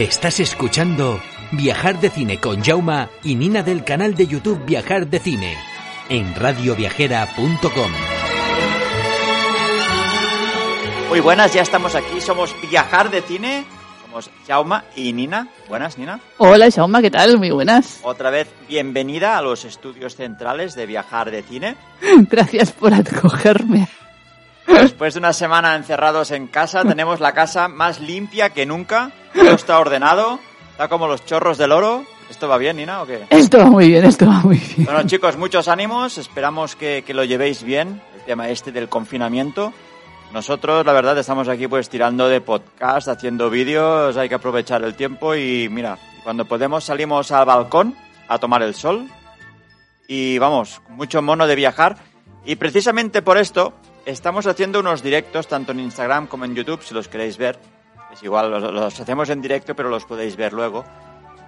Estás escuchando Viajar de Cine con Jauma y Nina del canal de YouTube Viajar de Cine en radioviajera.com. Muy buenas, ya estamos aquí, somos Viajar de Cine, somos Jauma y Nina. Buenas, Nina. Hola, Jauma, ¿qué tal? Muy buenas. Otra vez, bienvenida a los estudios centrales de Viajar de Cine. Gracias por acogerme. Después de una semana encerrados en casa, tenemos la casa más limpia que nunca. Todo está ordenado, está como los chorros del oro. ¿Esto va bien, Nina, o qué? Esto va muy bien, esto va muy bien. Bueno, chicos, muchos ánimos. Esperamos que, que lo llevéis bien, el tema este del confinamiento. Nosotros, la verdad, estamos aquí pues tirando de podcast, haciendo vídeos, hay que aprovechar el tiempo y mira, cuando podemos salimos al balcón a tomar el sol y vamos, mucho mono de viajar y precisamente por esto estamos haciendo unos directos tanto en Instagram como en YouTube, si los queréis ver. Es igual, los, hacemos en directo, pero los podéis ver luego.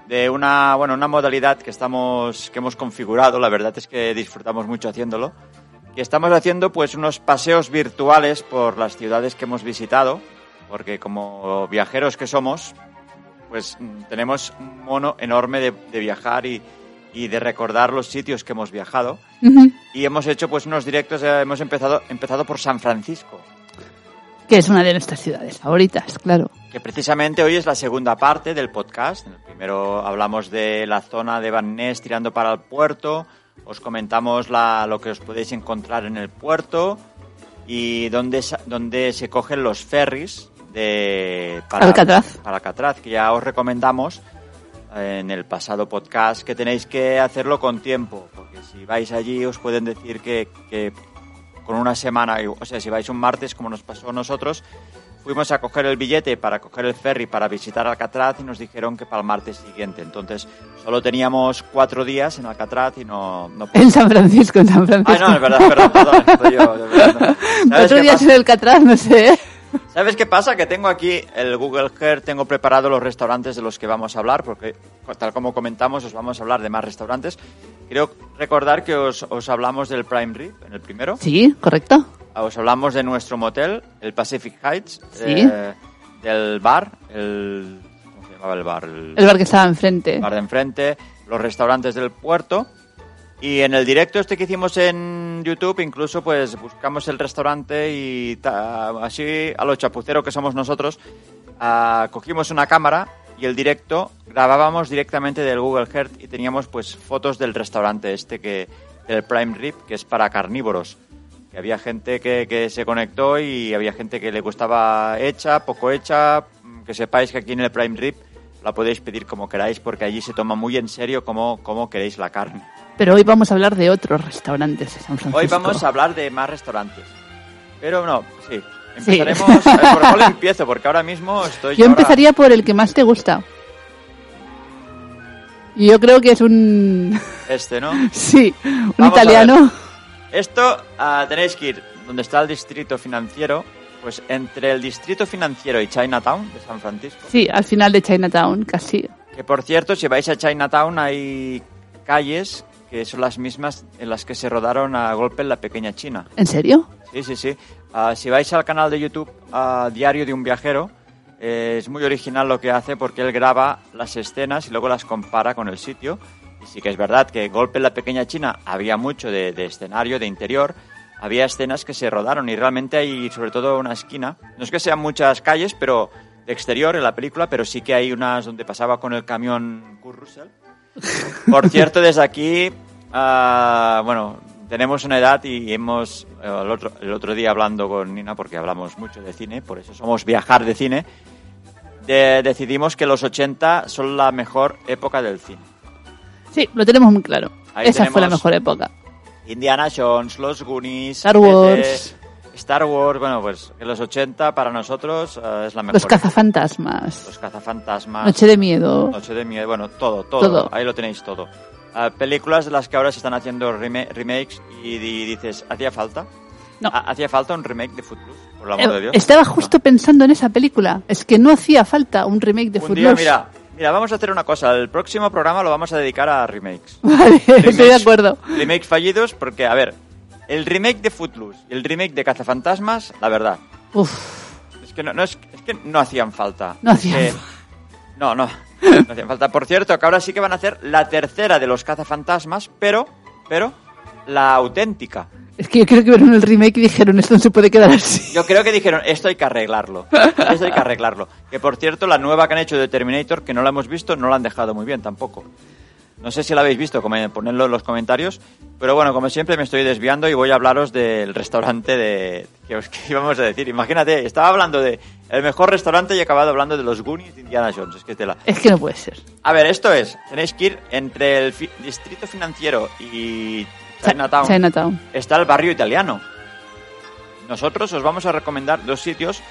De una, bueno, una modalidad que estamos, que hemos configurado, la verdad es que disfrutamos mucho haciéndolo. Y estamos haciendo pues unos paseos virtuales por las ciudades que hemos visitado, porque como viajeros que somos, pues mm, tenemos un mono enorme de viajar y, y de recordar los sitios que hemos viajado. Ujú. Y hemos hecho pues unos directos, eh, hemos empezado, empezado por San Francisco, Que es una de nuestras ciudades favoritas, claro. que precisamente hoy es la segunda parte del podcast. En el primero hablamos de la zona de Van Ness tirando para el puerto, os comentamos la- lo que os podéis encontrar en el puerto y dónde, dónde se cogen los ferries de para Alcatraz. para Alcatraz, que ya os recomendamos en el pasado podcast que tenéis que hacerlo con tiempo, porque si vais allí os pueden decir que, que con una semana, o sea, si vais un martes como nos pasó a nosotros, fuimos a coger el billete para coger el ferry para visitar Alcatraz y nos dijeron que para el martes siguiente. Entonces, solo teníamos cuatro días en Alcatraz y no... no En San Francisco, en San Francisco. no, es verdad, perdón, estoy yo, de verdad, no. ¿Sabes Otro qué día pasa? en el Catraz, no sé. ¿Sabes qué pasa? Que tengo aquí el Google Earth, tengo preparado los restaurantes de los que vamos a hablar, porque tal como comentamos, os vamos a hablar de más restaurantes. Creo recordar que os, os hablamos del Prime Rib en el primero. Sí, correcto. Os hablamos de nuestro motel, el Pacific Heights. Sí. eh, del bar, el... ¿Cómo se llamaba el bar? El, El bar que estaba enfrente. bar de enfrente, los restaurantes del puerto. Y en el directo este que hicimos en YouTube, incluso pues buscamos el restaurante y así a lo chapucero que somos nosotros, ah, cogimos una cámara y el directo grabábamos directamente del Google Earth y teníamos pues fotos del restaurante este que del Prime Rib, que es para carnívoros. Que había gente que, que se conectó y había gente que le gustaba hecha, poco hecha. Que sepáis que aquí en el Prime Rib la podéis pedir como queráis porque allí se toma muy en serio cómo, cómo queréis la carne. Pero hoy vamos a hablar de otros restaurantes de San Francisco. Hoy vamos a hablar de más restaurantes. Pero no, sí. Sí. Empezaremos. a ver, ¿Por cuál empiezo? Porque ahora mismo estoy. Yo ahora- empezaría por el que más te gusta. Y yo creo que es un... Este, ¿no? Sí, un Vamos italiano. Esto ah, tenéis que ir donde está el distrito financiero. Pues entre el distrito financiero y Chinatown de San Francisco. Sí, al final de Chinatown, casi. Que por cierto, si vais a Chinatown hay calles que son las mismas en las que se rodaron a golpe en la pequeña China. ¿En serio? Sí, sí, sí. Ah, si vais al canal de YouTube ah, Diario de un Viajero, eh, es muy original lo que hace porque él graba las escenas y luego las compara con el sitio. Y sí que es verdad que Golpe en la Pequeña China había mucho de, de escenario, de interior. Había escenas que se rodaron y realmente hay sobre todo una esquina. No es que sean muchas calles, pero de exterior en la película, pero sí que hay unas donde pasaba con el camión Kurt Russell. Por cierto, desde aquí, ah, bueno, tenemos una edad y hemos, el otro, el otro día hablando con Nina, porque hablamos mucho de cine, por eso somos viajar de cine, de- decidimos que los 80 son la mejor época del cine. Sí, lo tenemos muy claro. Ahí Esa fue la mejor época. Indiana Jones, Los Goonies, Star Wars. Star Wars, bueno, pues que los 80 para nosotros eh, es la mejor. Los cazafantasmas. Los cazafantasmas. Noche de miedo. Noche de miedo, bueno, todo, todo, Todo. ahí lo tenéis todo. Ah, películas de las que ahora se están haciendo rema- remakes y, di- dices, ¿hacía falta? No. Ha- ¿Hacía falta un remake de Footloose? Por el amor Eh, de Dios. Estaba justo pensando en esa película. Es que no hacía falta un remake de Un día, Footloose. mira, mira, vamos a hacer una cosa. El próximo programa lo vamos a dedicar a remakes. Vale, estoy de Remakes- acuerdo. Remakes fallidos porque, a ver, el remake de Footloose y el remake de Cazafantasmas, la verdad, Uf, es que no, no es, es que no hacían falta. No hacían falta. No, no, no hacía falta. Por cierto, que ahora sí que van a hacer la tercera de los cazafantasmas, pero, pero, la auténtica. Es que yo creo que vieron el remake y dijeron, esto no se puede quedar así. Yo creo que dijeron, esto hay que arreglarlo. Esto hay que arreglarlo. Que por cierto, la nueva que han hecho de Terminator, que no la hemos visto, no la han dejado muy bien tampoco. No sé si la habéis visto, ponedlo en los comentarios. Pero bueno, como siempre me estoy desviando y voy a hablaros del restaurante de que os que íbamos a decir. Imagínate, estaba hablando de el mejor restaurante y he acabado hablando de los Goonies de Indiana Jones. Es que tela. Es que no puede ser. A ver, esto es, tenéis que ir entre el fi- distrito financiero y Chinatown. Chinatown. Está el barrio italiano. Nosotros os vamos a recomendar dos sitios,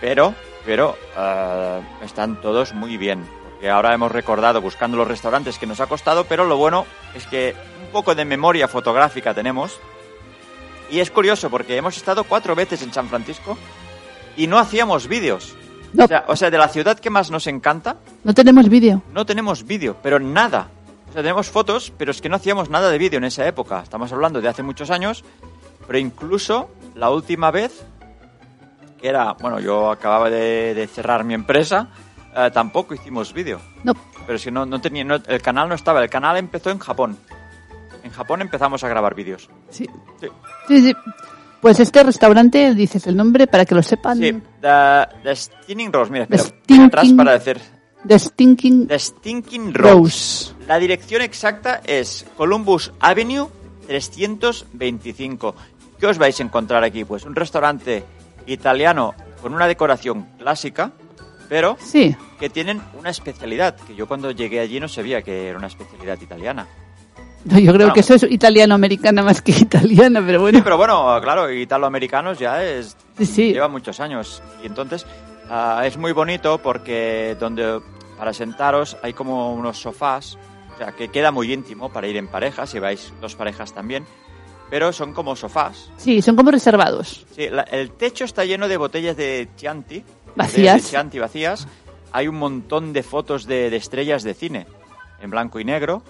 pero, pero eh, están todos muy bien. Porque ahora hemos recordado buscando los restaurantes que nos ha costado, pero lo bueno es que un poco de memoria fotográfica tenemos. Y es curioso porque hemos estado cuatro veces en San Francisco y no hacíamos vídeos. No, O sea, o sea, de la ciudad que más nos encanta, no tenemos vídeo. no tenemos vídeo, pero nada. O sea, tenemos fotos, pero es que no hacíamos nada de vídeo en esa época. Estamos hablando de hace muchos años, pero incluso la última vez, que era, bueno, yo acababa de, de cerrar mi empresa, eh, tampoco hicimos vídeo. No. Pero si no, no tenía, no- el canal no estaba, el canal empezó en Japón. En Japón empezamos a grabar vídeos. Sí. Sí. Sí, sí. Pues este restaurante, dices el nombre para que lo sepan. Sí, The, The Stinking Rose, mira, espera, atrás para decir. The Stinking The Stinking Rose. Rose. La dirección exacta es Columbus Avenue 325. ¿Qué os vais a encontrar aquí? Pues un restaurante italiano con una decoración clásica, pero Sí. que tienen una especialidad, que yo cuando llegué allí no sabía que era una especialidad italiana. No, yo creo Bueno. que eso es italiano-americana más que italiana, pero bueno. Sí, pero bueno, claro, italoamericanos ya es Sí, sí. lleva muchos años y entonces ah, es muy bonito porque donde para sentaros hay como unos sofás, o sea, que queda muy íntimo para ir en pareja, si vais dos parejas también, pero son como sofás. Sí, son como reservados. Sí, la- el techo está lleno de botellas de Chianti, Vacías. de Chianti vacías. Hay un montón de fotos de, de estrellas de cine en blanco y negro.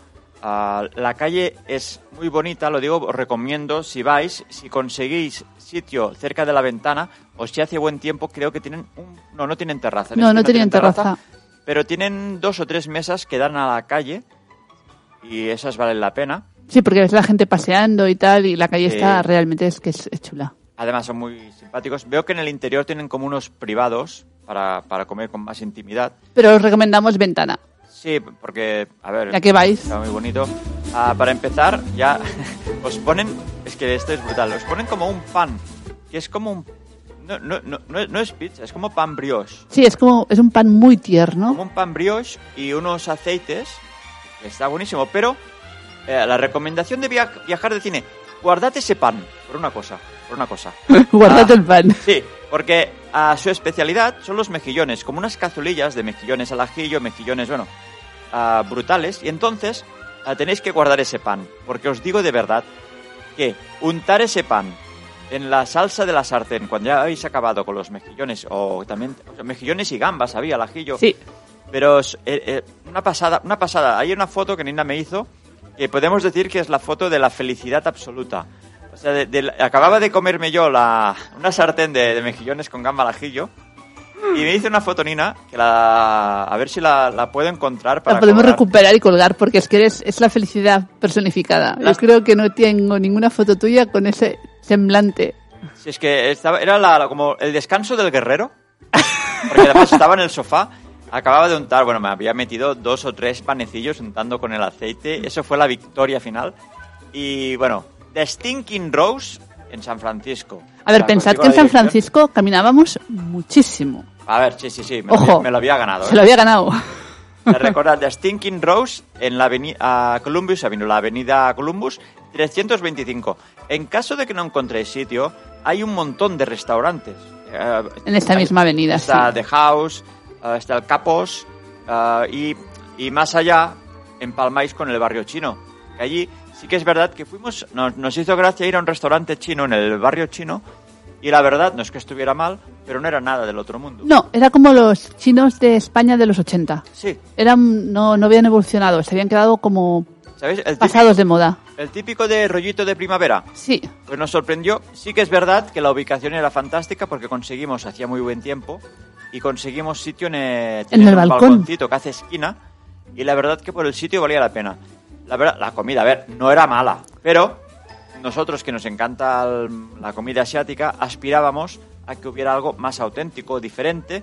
Ah, la calle es muy bonita, lo digo, os recomiendo si vais, si conseguís sitio cerca de la ventana o si hace buen tiempo, creo que tienen un... No, no tienen terraza. No, este no tenían terraza. Pero tienen dos o tres mesas que dan a la calle y esas valen la pena. Sí, porque ves la gente paseando y tal, y la calle está realmente es que es, es chula. Además son muy simpáticos. Veo que en el interior tienen como unos privados para, para comer con más intimidad. Pero os recomendamos Ventana. Sí, porque, a ver... Ya que vais. Está muy bonito. Ah, para empezar, ya os ponen... Es que esto es brutal. Os ponen como un pan, que es como un... No, no, no, no es- pizza, es como pan brioche. Sí, es como es un pan muy tierno. Como un pan brioche y unos aceites. Está buenísimo, pero eh, la recomendación de via- viajar de cine, guardad ese pan, por una cosa, por una cosa. Guardad Ah. el pan. Sí, porque a su especialidad son los mejillones, como unas cazulillas de mejillones al ajillo, mejillones, bueno, ah, brutales. Y entonces ah, tenéis que guardar ese pan, porque os digo de verdad que untar ese pan en la salsa de la sartén, cuando ya habéis acabado con los mejillones, o también o sea, mejillones y gambas había al ajillo, Sí. pero es, eh, eh, una pasada, una pasada. Hay una foto que Nina me hizo que podemos decir que es la foto de la felicidad absoluta. O sea, de- de- acababa de comerme yo la, una sartén de, de mejillones con gamba al ajillo y me hizo una foto Nina que la a ver si la, la puedo encontrar para La podemos colgar. recuperar y colgar porque es que eres, es la felicidad personificada. Yo creo que no tengo ninguna foto tuya con ese semblante. Si es que estaba, era la- como el descanso del guerrero. Porque además estaba en el sofá, acababa de untar, bueno, me había metido dos o tres panecillos untando con el aceite. Eso fue la victoria final. Y bueno, The Stinking Rose en San Francisco. A ver, O sea, pensad que en San. Francisco caminábamos muchísimo. A ver, sí, sí, sí, me, lo, Ojo, había- me lo había ganado. se ¿eh? lo había ganado. Recordad, The Stinking Rose en la avenida Columbus Avenue, la avenida Columbus 325. En caso de que no encontréis sitio, hay un montón de restaurantes. Eh, En esta misma avenida, Está sí. The House, está el Capos eh, y, y más allá empalmáis con el barrio chino. Que allí sí que es verdad que fuimos, nos, nos hizo gracia ir a un restaurante chino en el barrio chino y la verdad no es que estuviera mal, pero no era nada del otro mundo. No, era como los chinos de España de los 80. Sí, Eran, no, no habían evolucionado, se habían quedado como ¿sabéis? El típico, pasados de moda. El típico de rollito de primavera. Sí, Pues nos sorprendió. Sí que es verdad que la ubicación era fantástica porque conseguimos, hacía muy buen tiempo, y conseguimos sitio en, eh, En el balcón. balconcito que hace esquina y la verdad que por el sitio valía la pena. La verdad, la comida, a ver, no era mala, pero nosotros que nos encanta el- la comida asiática aspirábamos a que hubiera algo más auténtico, diferente.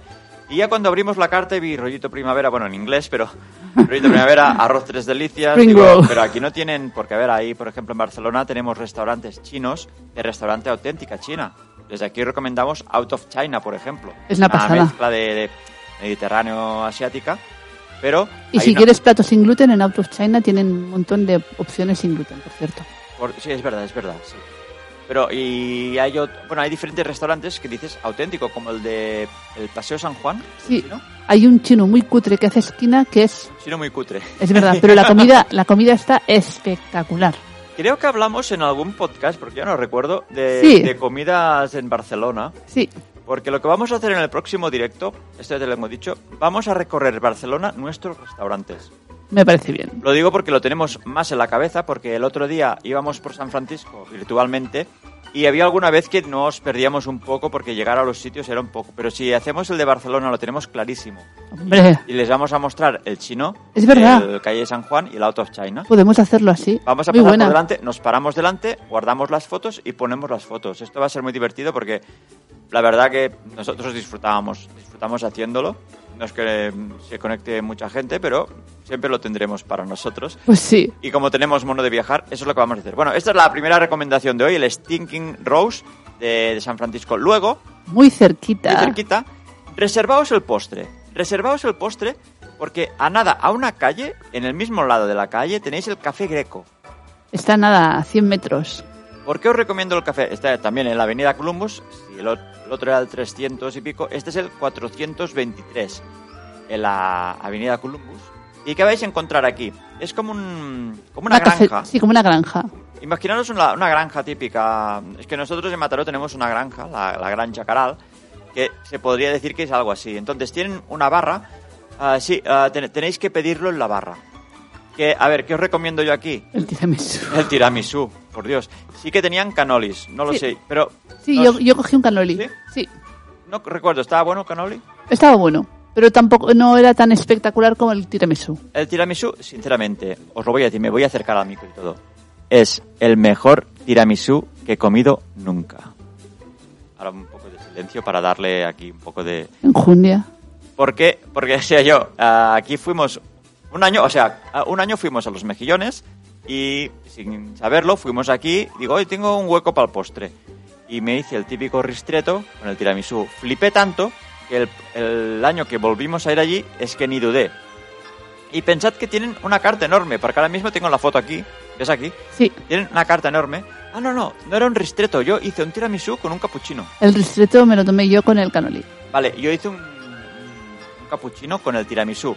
Y ya cuando abrimos la carta vi rollito primavera, bueno, en inglés, pero rollito primavera, arroz tres delicias, digo, pero aquí no tienen, porque a ver, ahí, por ejemplo, en Barcelona tenemos restaurantes chinos de restaurante auténtica china. Desde aquí recomendamos Out of China, por ejemplo. Es una pasada. mezcla de, de mediterráneo asiática, pero Y si no- quieres platos sin gluten, en Out of China tienen un montón de opciones sin gluten, por cierto. Por- sí, es verdad, es verdad, sí. Pero, y hay, bueno, hay diferentes restaurantes que dices auténtico, como el de el Paseo San Juan. Sí. ¿Chino? Hay un chino muy cutre que hace esquina que es, Chino muy cutre. es verdad, pero la comida, la comida está espectacular. Creo que hablamos en algún podcast, porque ya no recuerdo, de, Sí. de comidas en Barcelona. Sí, Porque lo que vamos a hacer en el próximo directo, esto ya te lo hemos dicho, vamos a recorrer Barcelona, nuestros restaurantes. Me parece bien. Lo digo porque lo tenemos más en la cabeza, porque el otro día íbamos por San Francisco virtualmente y había alguna vez que nos perdíamos un poco porque llegar a los sitios era un poco. Pero si hacemos el de Barcelona lo tenemos clarísimo. Hombre, Y les vamos a mostrar el chino, Es verdad. el calle San Juan y el Out of China. podemos hacerlo así. Vamos a muy pasar buena. por delante, nos paramos delante, guardamos las fotos y ponemos las fotos. Esto va a ser muy divertido porque la verdad que nosotros disfrutábamos, disfrutamos haciéndolo. No es que se conecte mucha gente, pero siempre lo tendremos para nosotros. Pues sí, Y como tenemos mono de viajar, eso es lo que vamos a hacer. Bueno, esta es la primera recomendación de hoy, el Stinking Rose de, de San Francisco. Luego, muy cerquita. muy cerquita, reservaos el postre. Reservaos el postre porque a nada, a una calle, en el mismo lado de la calle, tenéis el Café Greco. Está nada, a 100 metros. ¿Por qué os recomiendo el café? Está también en la avenida Columbus, si el, ot- el otro era el 300 y pico, este es el 423, en la avenida Columbus. ¿Y qué vais a encontrar aquí? Es como, un, como una, granja. Sí, como una granja. Imaginaros una, una granja típica. Es que nosotros en Mataró tenemos una granja, la, la Gran Chacaral, que se podría decir que es algo así. Entonces tienen una barra. ah, sí, ten- tenéis que pedirlo en la barra. Que, a ver, ¿qué os recomiendo yo aquí? El tiramisú. El tiramisú, por Dios. Sí que tenían canolis, no lo Sí. sé, pero Sí, no yo, yo cogí un canoli. ¿Sí? Sí, no recuerdo, ¿estaba bueno el canoli? estaba bueno. Pero tampoco no era tan espectacular como el tiramisú. El tiramisú, sinceramente, os lo voy a decir, me voy a acercar al micro y todo. Es el mejor tiramisú que he comido nunca. Ahora un poco de silencio para darle aquí un poco de... En Jundia. ¿Por qué? Porque, sea, yo, aquí fuimos un año, o sea, un año fuimos a los mejillones y sin saberlo fuimos aquí, digo, hoy tengo un hueco para el postre. Y me hice el típico ristreto con el tiramisú. Flipé tanto que el, el año que volvimos a ir allí es que ni dudé. Y pensad que tienen una carta enorme, porque ahora mismo tengo la foto aquí, ¿ves aquí? Sí, Tienen una carta enorme. Ah, no, no, no era un ristreto, yo hice un tiramisú con un capuchino. el ristreto me lo tomé yo con el canoli. Vale, yo hice un, un capuchino con el tiramisú.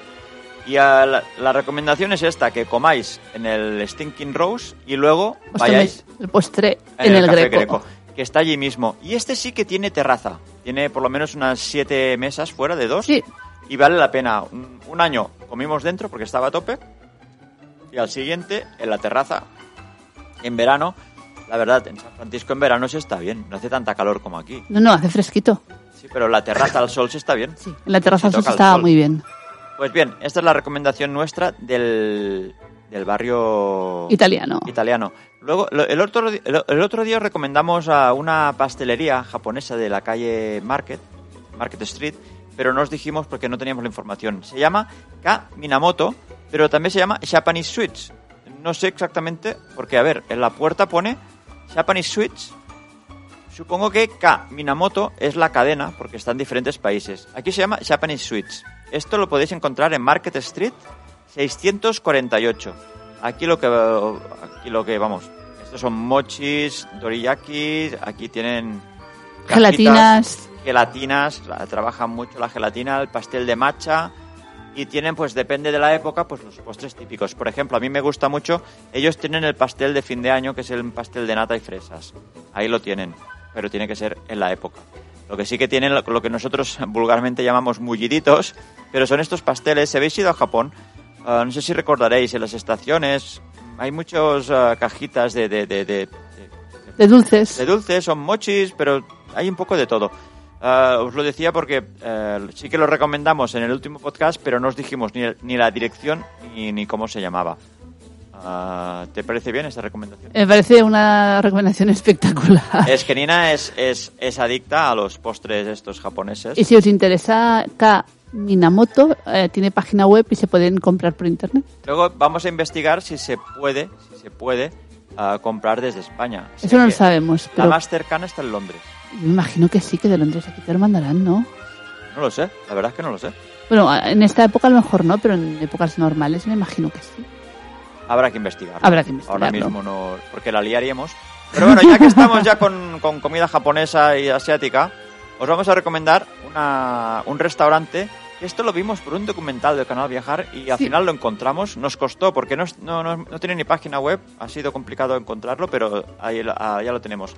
Y la, la recomendación es esta, que comáis en el Stinking Rose y luego Os vayáis el postre en, el, Café greco. que está allí mismo. Y este sí que tiene terraza. Tiene por lo menos unas siete mesas fuera de dos. Sí, Y vale la pena. Un, un año comimos dentro porque estaba a tope. Y al siguiente, en la terraza, en verano. La verdad, en San Francisco en verano se está bien. No hace tanta calor como aquí. no, no, hace fresquito. Sí, pero la terraza al sol se está bien. Sí, en la terraza Se al sol el estaba sol. muy bien. Pues bien, esta es la recomendación nuestra del, del barrio Italiano. italiano. Luego, el otro, el, otro día os recomendamos a una pastelería japonesa de la calle Market, Market Street, pero no os dijimos porque no teníamos la información. Se llama K Minamoto, pero también se llama Japanese Sweets. No sé exactamente, porque a ver, en la puerta pone Japanese Sweets. Supongo que K Minamoto es la cadena, porque está en diferentes países. Aquí se llama Japanese Sweets. Esto lo podéis encontrar en Market Street 648. Aquí lo que aquí lo que vamos, estos son mochis, doriyakis, aquí tienen Gelatinas. gelatinas, la- trabajan mucho la gelatina, el pastel de matcha y tienen pues depende de la época pues los postres típicos. Por ejemplo, a mí me gusta mucho, ellos tienen el pastel de fin de año que es el pastel de nata y fresas. Ahí lo tienen, pero tiene que ser en la época. Lo que sí que tienen lo, que nosotros vulgarmente llamamos mulliditos, pero son estos pasteles. Si habéis ido a Japón, ah, no sé si recordaréis, en las estaciones hay muchas cajitas de, de, de, de- de- dulces. de dulces, son mochis, pero hay un poco de todo. Eh, os lo decía porque eh, sí que lo recomendamos en el último podcast, pero no os dijimos ni, ni la dirección ni, ni cómo se llamaba. Ah, ¿Te parece bien esta recomendación? Me parece una recomendación espectacular. Es que Nina es, es, es adicta a los postres estos japoneses. Y si os interesa K Minamoto, eh, tiene página web y se pueden comprar por internet. Luego vamos a investigar si se puede, si se puede ah, comprar desde España. Eso no lo sabemos, La pero más cercana está en Londres. me imagino que sí, que de Londres aquí te lo mandarán, ¿no? No lo sé, la verdad es que no lo sé. Bueno, en esta época a lo mejor no, pero en épocas normales me imagino que sí. Habrá que investigar. Habrá que Ahora investigarlo. mismo no, porque la liaríamos. Pero bueno, ya que estamos ya con, con comida japonesa y asiática, os vamos a recomendar una, un restaurante. Esto lo vimos por un documental del canal Viajar y al Sí. final lo encontramos. Nos costó porque no, no, no, no tiene ni página web, ha sido complicado encontrarlo, pero ahí ah, ya lo tenemos.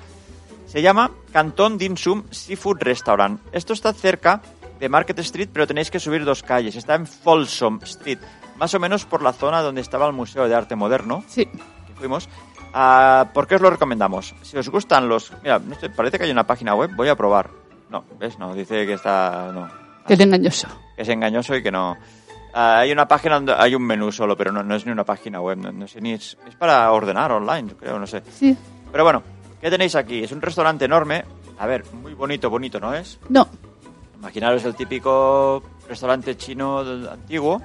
Se llama Cantón Dim Sum Seafood Restaurant. Esto está cerca de Market Street, pero tenéis que subir dos calles. Está en Folsom Street, más o menos por la zona donde estaba el Museo de Arte Moderno Sí. que fuimos. Ah, ¿Por qué os lo recomendamos? Si os gustan los... Mira, no sé, parece que hay una página web, voy a probar. No, ¿ves? No, dice que está... No, Que es engañoso. que es engañoso y que no... Ah, hay una página donde hay un menú solo, pero no, no es ni una página web, no, no sé ni... Es, es para ordenar online, creo, no sé. Sí. Pero bueno, ¿qué tenéis aquí? Es un restaurante enorme. A ver, muy bonito, bonito, ¿no es? No. Imaginaros el típico restaurante chino antiguo,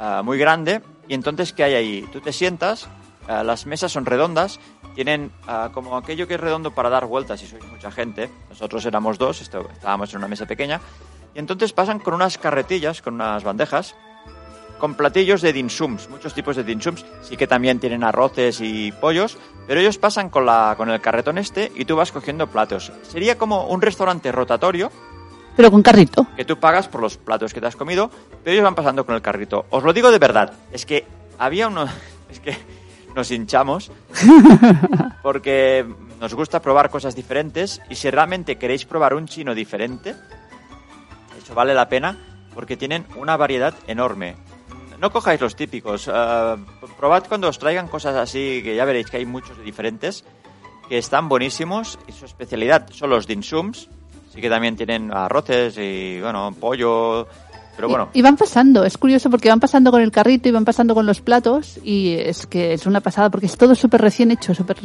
ah, muy grande, y entonces ¿qué hay ahí? Tú te sientas, ah, las mesas son redondas, tienen ah, como aquello que es redondo para dar vueltas si sois mucha gente, nosotros éramos dos, estábamos en una mesa pequeña, y entonces pasan con unas carretillas, con unas bandejas, con platillos de dinsums, muchos tipos de dinsums, sí que también tienen arroces y pollos, pero ellos pasan con, la, con el carretón este y tú vas cogiendo platos. Sería como un restaurante rotatorio, Pero con carrito. que tú pagas por los platos que te has comido, pero ellos van pasando con el carrito. Os lo digo de verdad, es que había uno, es que nos hinchamos porque nos gusta probar cosas diferentes y si realmente queréis probar un chino diferente, eso vale la pena porque tienen una variedad enorme. No cojáis los típicos, eh, probad cuando os traigan cosas así, que ya veréis que hay muchos diferentes, que están buenísimos y su especialidad son los dinsums, sí que también tienen arroces y, bueno, pollo, pero Y- bueno, Y, van pasando, es curioso porque van pasando con el carrito y van pasando con los platos y es que es una pasada porque es todo súper recién hecho, súper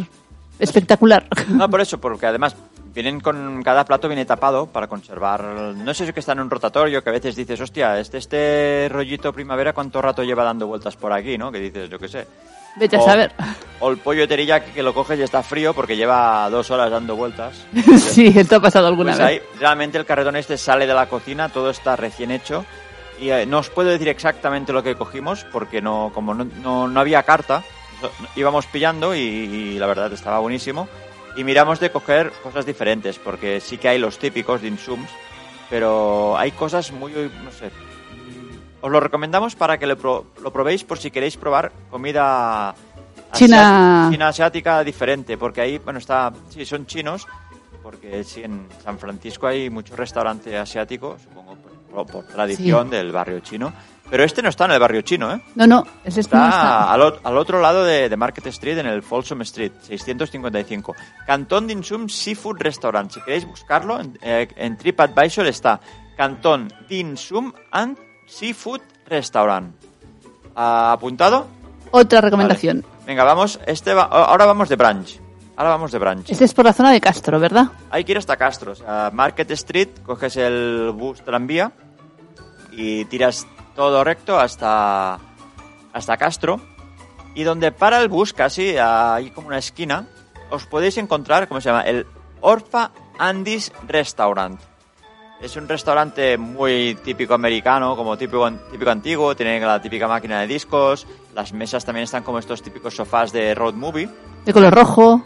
espectacular. No, por eso, porque además vienen con cada plato viene tapado para conservar. No sé si es que está en un rotatorio, que a veces dices, hostia, este, este rollito primavera, ¿cuánto rato lleva dando vueltas por aquí, no? Que dices, yo qué sé. Vete a O- saber. O el pollo de teriyaki que lo coges y está frío porque lleva dos horas dando vueltas. sí, esto ha pasado alguna Pues vez. ahí realmente el carretón este sale de la cocina, todo está recién hecho. Y eh, no os puedo decir exactamente lo que cogimos porque no, como no, no, no había carta, íbamos pillando y, y la verdad estaba buenísimo. Y miramos de coger cosas diferentes porque sí que hay los típicos de insums, pero hay cosas muy, no sé. Os lo recomendamos para que lo, pro- lo probéis por si queréis probar comida China. asiática- china asiática diferente, porque ahí, bueno, está, sí, son chinos, porque sí, en San Francisco hay mucho restaurante asiático, supongo por, por tradición del barrio chino, pero este no está en el barrio chino, ¿eh? No, no, es esto no Está está. al otro lado de, de Market Street, en el Folsom Street, 655. Cantón Dinsum Seafood Restaurant. Si queréis buscarlo, en, eh, en TripAdvisor está Cantón Dinsum and Seafood Restaurant. Ah, ¿Apuntado? Otra recomendación. Vale. Venga, vamos. Este va- ahora vamos de branch. Ahora vamos de branch. Este es por la zona de Castro, ¿verdad? Hay que ir hasta Castro. O sea, Market Street, coges el bus tranvía y tiras todo recto hasta, hasta Castro. Y donde para el bus, casi hay como una esquina, os podéis encontrar, ¿cómo se llama? El Orfa Andy's Restaurant. Es un restaurante muy típico americano, como típico, típico antiguo, tiene la típica máquina de discos, las mesas también están como estos típicos sofás de road movie. De color rojo.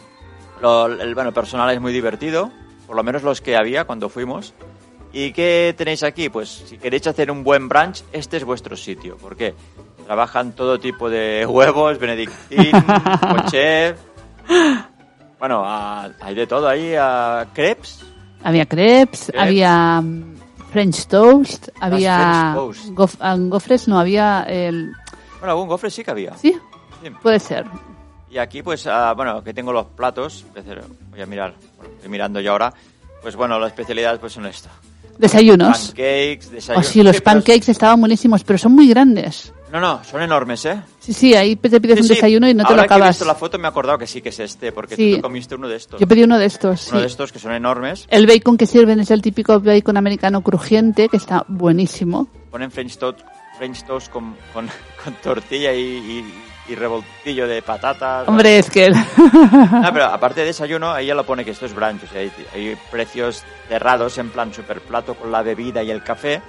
Lo- el bueno, personal es muy divertido, por lo menos los que había cuando fuimos. ¿Y qué tenéis aquí? Pues si queréis hacer un buen brunch, este es vuestro sitio. porque Trabajan todo tipo de huevos, benedictín, poché. Bueno, hay de todo ahí. ah, crepes. Había crepes, Crepes. había mm, French toast, había French toast. gof- ah, gofres, no había el... Bueno, algún gofre sí que había. Sí, Sí. puede ser. Y aquí, pues, ah, bueno, que tengo los platos. Voy a mirar, estoy mirando yo ahora. Pues bueno, las especialidades pues son esto. Desayunos. Pancakes, Oh, desayunos. sí, los Sí, pero- pancakes estaban buenísimos, pero son muy grandes. No, no, son enormes, ¿eh? Sí, sí, ahí te pides Sí, un sí. desayuno y no te Ahora lo que he acabas. visto la foto me he acordado que sí que es este, porque Sí. tú te comiste uno de estos. Yo pedí uno de estos, sí. Uno de estos que son enormes. El bacon que sirven es el típico bacon americano crujiente, que está buenísimo. Ponen French toast, French toast con, con, con tortilla y, y, y revoltillo de patatas. Hombre, es que... No, pero aparte de desayuno, ahí ya lo pone que esto es brunch. O sea, hay, hay precios cerrados en plan super plato con la bebida y el café.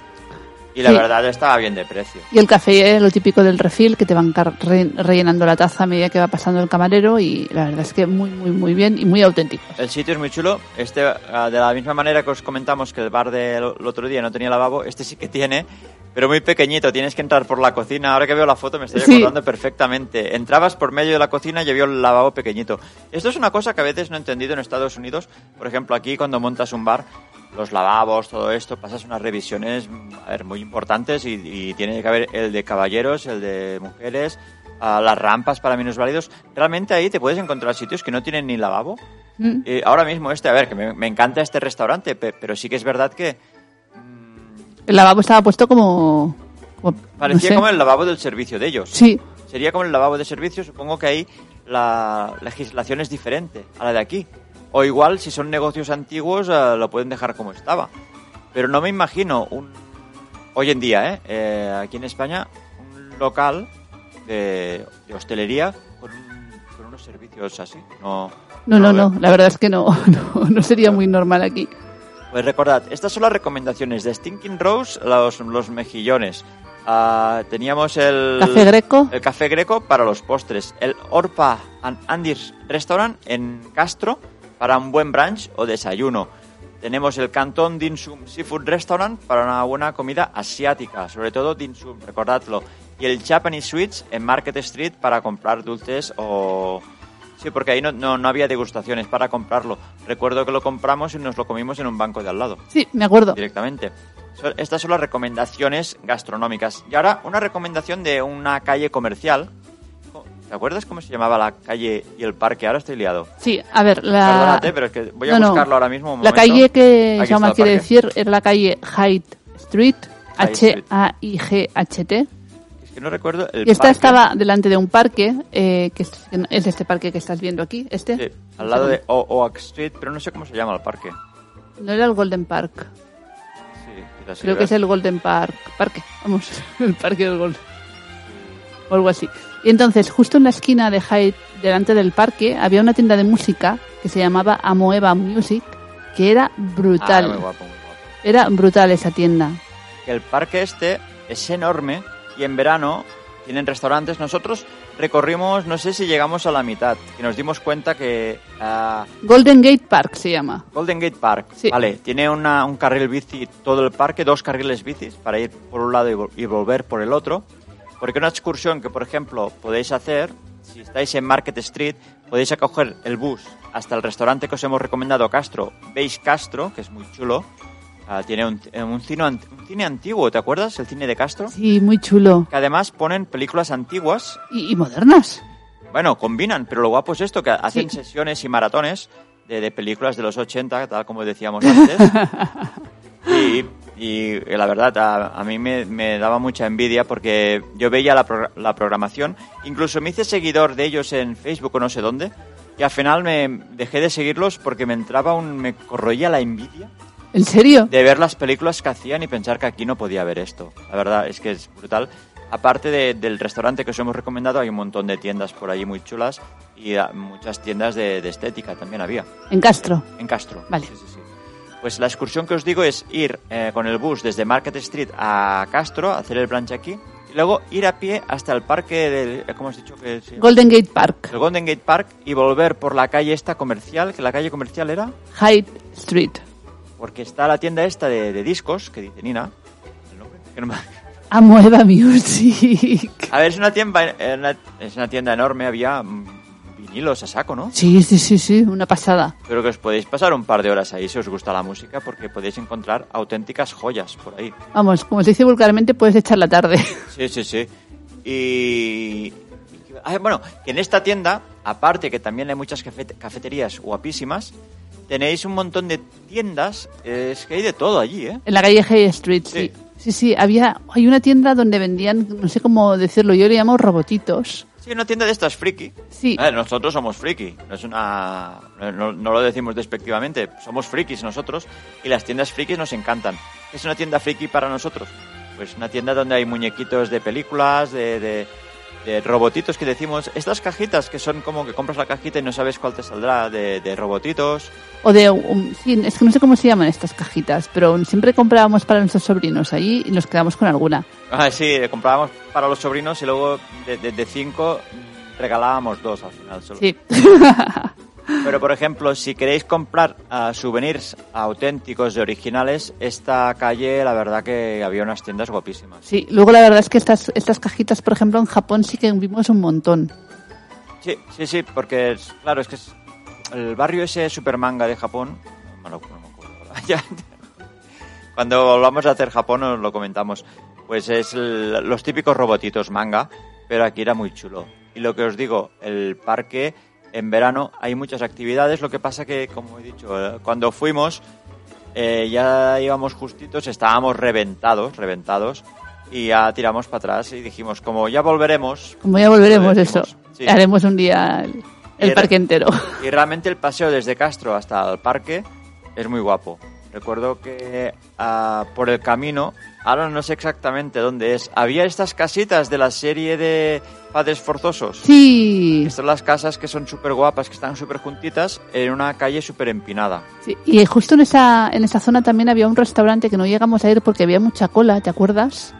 Y la Sí. verdad estaba bien de precio. y el café es lo típico del refill, que te van rellenando la taza a medida que va pasando el camarero y la verdad es que muy, muy, muy bien y muy auténtico. El sitio es muy chulo. Este, ah, de la misma manera que os comentamos que el bar del otro día no tenía lavabo, este sí que tiene, pero muy pequeñito. Tienes que entrar por la cocina. Ahora que veo la foto me estoy Sí. acordando perfectamente. Entrabas por medio de la cocina y había el lavabo pequeñito. Esto es una cosa que a veces no he entendido en Estados Unidos. Por ejemplo, aquí cuando montas un bar, los lavabos, todo esto, pasas unas revisiones mm, a ver, muy importantes y, y tiene que haber el de caballeros, el de mujeres, ah, las rampas para minusválidos. Realmente ahí te puedes encontrar sitios que no tienen ni lavabo. Mm. Eh, ahora mismo este, a ver, que me, me encanta este restaurante, pe- pero sí que es verdad que El lavabo estaba puesto como... como- parecía no sé. como el lavabo del servicio de ellos. Sí, Sería como el lavabo de servicio, supongo que ahí la legislación es diferente a la de aquí. O igual, si son negocios antiguos, eh, lo pueden dejar como estaba. Pero no me imagino un... Hoy en día, ¿eh? Eh, aquí en España, un local de, de hostelería con, un- con unos servicios así. No, no, no, veo. no, la verdad es que no, no, no sería muy normal aquí. Pues recordad, estas son las recomendaciones de Stinking Rose, los, los mejillones. Ah, teníamos el Café greco. el café greco para los postres, el Orpa and Andy's Restaurant en Castro para un buen brunch o desayuno. Tenemos el Cantón Dim Sum Seafood Restaurant para una buena comida asiática, sobre todo Dim Sum, recordadlo. Y el Japanese Sweets en Market Street para comprar dulces o... Sí, porque ahí no, no, no había degustaciones para comprarlo. Recuerdo que lo compramos y nos lo comimos en un banco de al lado Sí, me acuerdo. directamente. Estas son las recomendaciones gastronómicas. Y ahora una recomendación de una calle comercial. ¿Te acuerdas cómo se llamaba la calle y el parque? Ahora estoy liado. Sí, a ver, la... Perdónate, pero es que voy a No, no. buscarlo ahora mismo. un La calle que Aquí el quiere decir es la calle Hyde Street. H-A-I-G-H-T. Es que no recuerdo el esta parque. estaba delante de un parque, eh, que es, este parque que estás viendo aquí, este. Sí, al lado de O- Oak Street, pero no sé cómo se llama el parque. No era el Golden Park, Sí, quizás creo que es el Golden Park, parque, vamos, el parque del Golden. O algo así. Y entonces, justo en la esquina de Hyde, delante del parque, había una tienda de música que se llamaba Amoeba Music, que era brutal. Ah, muy guapo, muy guapo. Era brutal esa tienda. el parque este es enorme y en verano tienen restaurantes. Nosotros recorrimos, no sé si llegamos a la mitad, que nos dimos cuenta que ah, Golden Gate Park se llama. Golden Gate Park, Sí. vale, tiene una- un carril bici todo el parque, dos carriles bicis para ir por un lado y, vol- y volver por el otro. Porque una excursión que, por ejemplo, podéis hacer, si estáis en Market Street, podéis acoger el bus hasta el restaurante que os hemos recomendado, Castro, Veis Castro, que es muy chulo. Ah, tiene un, eh, un cine, un cine antiguo, ¿te acuerdas? El cine de Castro. Sí, muy chulo. Que además ponen películas antiguas. Y, y modernas. Bueno, combinan, pero lo guapo es esto, que hacen Sí. sesiones y maratones de, de películas de los 80, tal como decíamos antes. y, y la verdad, a, a mí me, me daba mucha envidia porque yo veía la, pro- la programación. Incluso me hice seguidor de ellos en Facebook o no sé dónde. Y al final me dejé de seguirlos porque me entraba un... me corroía la envidia ¿En serio? de ver las películas que hacían y pensar que aquí no podía haber esto. La verdad es que es brutal. Aparte de- del restaurante que os hemos recomendado, hay un montón de tiendas por allí muy chulas y ah, muchas tiendas de, de estética también había. En Castro. En Castro. Vale. Sí, sí, sí. Pues la excursión que os digo es ir eh, con el bus desde Market Street a Castro, hacer el brunch aquí, y luego ir a pie hasta el parque del... eh, ¿Cómo has dicho que se llama? Golden Gate Park. El Golden Gate Park y volver por la calle esta comercial, que la calle comercial era... Hyde Street. Porque está la tienda esta de, de discos, que dice Nina. ¿El nombre? Que no me- Amoeba Music. A ver, es una tienda, eh, una- es una tienda enorme, había mm, vinilos a saco, ¿no? Sí, sí, sí, sí, una pasada. Creo que os podéis pasar un par de horas ahí si os gusta la música, porque podéis encontrar auténticas joyas por ahí. Vamos, como se dice vulgarmente, puedes echar la tarde. Sí, sí, sí. Y... Ah, bueno, que en esta tienda, aparte que también hay muchas cafete- cafeterías guapísimas, tenéis un montón de tiendas, es que hay de todo allí, ¿eh? En la calle Hay Street, sí. Sí. Sí, sí, había, hay una tienda donde vendían, no sé cómo decirlo, yo le llamo robotitos. Sí, una tienda de estas friki. Sí. Nosotros somos friki, no es una no, no lo decimos despectivamente, somos frikis nosotros y las tiendas frikis nos encantan. ¿Qué es una tienda friki para nosotros? Pues una tienda donde hay muñequitos de películas, de, de, de robotitos que decimos, estas cajitas que son como que compras la cajita y no sabes cuál te saldrá, de, de robotitos. O de, um, sí, es que no sé cómo se llaman estas cajitas, pero siempre comprábamos para nuestros sobrinos allí y nos quedamos con alguna. Ah, sí, comprábamos para los sobrinos y luego de, de, de cinco regalábamos dos al final solo. Sí. Pero, por ejemplo, si queréis comprar ah, souvenirs auténticos y originales, esta calle, la verdad que había unas tiendas guapísimas. Sí, luego la verdad es que estas, estas cajitas, por ejemplo, en Japón sí que vimos un montón. Sí, sí, sí, porque, claro, es que es- el barrio ese super manga de Japón, no me lo- no me acuerdo ya. cuando volvamos a hacer Japón os lo comentamos, pues es el- los típicos robotitos manga, pero aquí era muy chulo. Y lo que os digo, el parque en verano hay muchas actividades, lo que pasa que, como he dicho, eh, cuando fuimos eh, ya íbamos justitos, estábamos reventados, reventados, y ya tiramos para atrás y dijimos, como ya volveremos, Como ya volveremos eso, sí. haremos un día el, parque entero. Y realmente el paseo desde Castro hasta el parque es muy guapo. Recuerdo que ah, por el camino, ahora no sé exactamente dónde es, había estas casitas de la serie de Padres Forzosos. Sí, Estas son las casas que son súper guapas, que están súper juntitas, en una calle súper empinada. sí. Y justo en esa, en esa zona también había un restaurante que no llegamos a ir porque había mucha cola, ¿te acuerdas?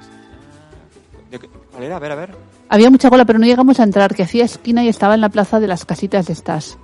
¿De qué- ¿Cuál era? A ver, a ver. Había mucha cola, pero no llegamos a entrar, que hacía esquina y estaba en la plaza de las casitas de estas.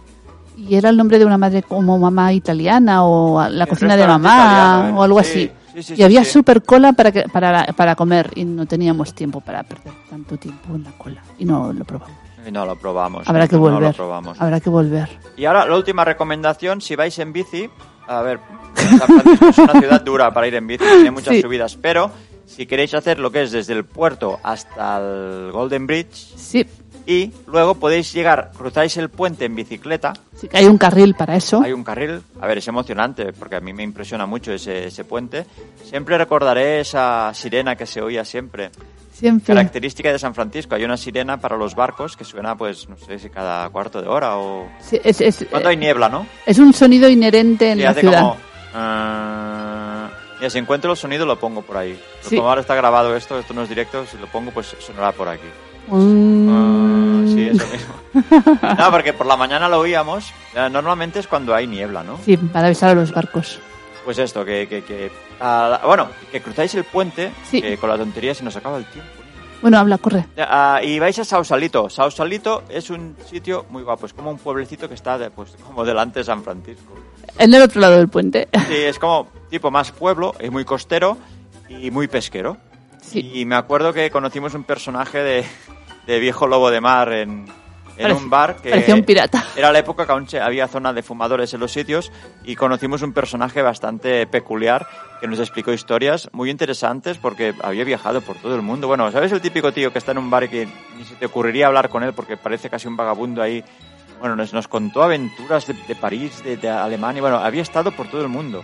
Y era el nombre de una madre como mamá italiana o la El cocina de mamá italiano, ¿eh? o algo Sí, así. Sí, sí, y había súper cola para, que, para, para comer y no teníamos tiempo para perder tanto tiempo en la cola. Y no lo probamos. Y no lo probamos. Habrá que no volver. lo probamos. Habrá que volver. Y ahora la última recomendación, si vais en bici, a ver, San Francisco es una ciudad dura para ir en bici, tiene muchas Sí. subidas, pero si queréis hacer lo que es desde el puerto hasta el Golden Bridge Sí, y luego podéis llegar, cruzáis el puente en bicicleta, sí que hay un carril para eso. hay un carril, a ver, es emocionante porque a mí me impresiona mucho ese, ese puente. Siempre recordaré esa sirena que se oía siempre. Siempre. Característica de San Francisco, hay una sirena para los barcos que suena, pues, no sé si cada cuarto de hora o... Sí, es, es, Cuando hay niebla, ¿no? es un sonido inherente en Sí, la hace ciudad. como... ah, mira, si encuentro el sonido lo pongo por ahí. Como ahora está grabado esto, esto no es directo, si lo pongo pues sonará por aquí. Mm. Ah, sí, eso mismo. no, porque por la mañana lo oíamos. Normalmente es cuando hay niebla, ¿no? Sí, para avisar a los barcos. Pues esto, que... que, que bueno, que cruzáis el puente, Sí. que con la tontería se nos acaba el tiempo. Bueno, habla, corre. Ah, y vais a Sausalito. Sausalito es un sitio muy guapo, es como un pueblecito que está de- pues, como delante de San Francisco. En el otro lado del puente. Sí, es como tipo más pueblo, es muy costero y muy pesquero. Sí. Y me acuerdo que conocimos un personaje de, de viejo lobo de mar en, en Parece- un bar que parecía un pirata. era la época que aún había zona de fumadores en los sitios y conocimos un personaje bastante peculiar que nos explicó historias muy interesantes porque había viajado por todo el mundo. Bueno, ¿sabes el típico tío que está en un bar y que ni se te ocurriría hablar con él porque parece casi un vagabundo ahí? Bueno, nos, nos contó aventuras de, de París, de, de Alemania, bueno, había estado por todo el mundo.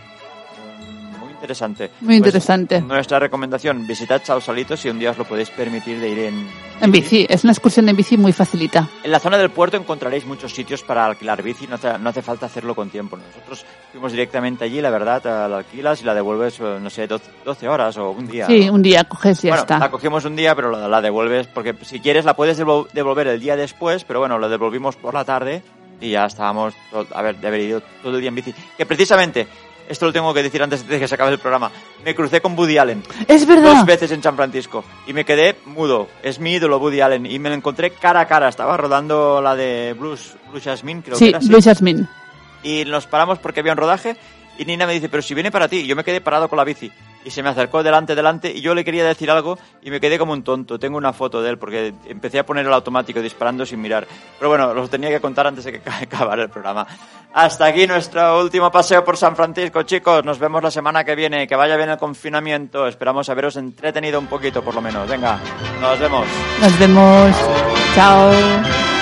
Muy interesante. Muy interesante. Nuestra recomendación, visitad Sausalito si un día os lo podéis permitir de ir en, En bici, es una excursión en bici muy facilita. en la zona del puerto encontraréis muchos sitios para alquilar bici, no hace, no hace falta hacerlo con tiempo. Nosotros fuimos directamente allí, la verdad, la alquilas y la devuelves, eh, no sé, 12, 12 horas o un día. Sí, ¿no? un día coges y ya bueno, está. la cogimos un día, pero la, la devuelves, porque si quieres la puedes devol- devolver el día después, pero bueno, la devolvimos por la tarde y ya estábamos, a ver, de haber ido todo el día en bici. Que precisamente, esto lo tengo que decir antes de que se acabe el programa, me crucé con Woody Allen Es verdad. dos veces en San Francisco y me quedé mudo. Es mi ídolo Woody Allen y me lo encontré cara a cara. Estaba rodando la de Blues, Blues Jasmine, creo que Sí, era así. Blue Jasmine. Y nos paramos porque había un rodaje y Nina me dice, pero si viene para ti. Y yo me quedé parado con la bici y se me acercó delante, delante y yo le quería decir algo y me quedé como un tonto. Tengo una foto de él porque empecé a poner el automático disparando sin mirar. Pero bueno, los tenía que contar antes de que acabara el programa. Hasta aquí nuestro último paseo por San Francisco, chicos. Nos vemos la semana que viene. Que vaya bien el confinamiento. Esperamos haberos entretenido un poquito, por lo menos. Venga, nos vemos. Nos vemos. Chao. Chao.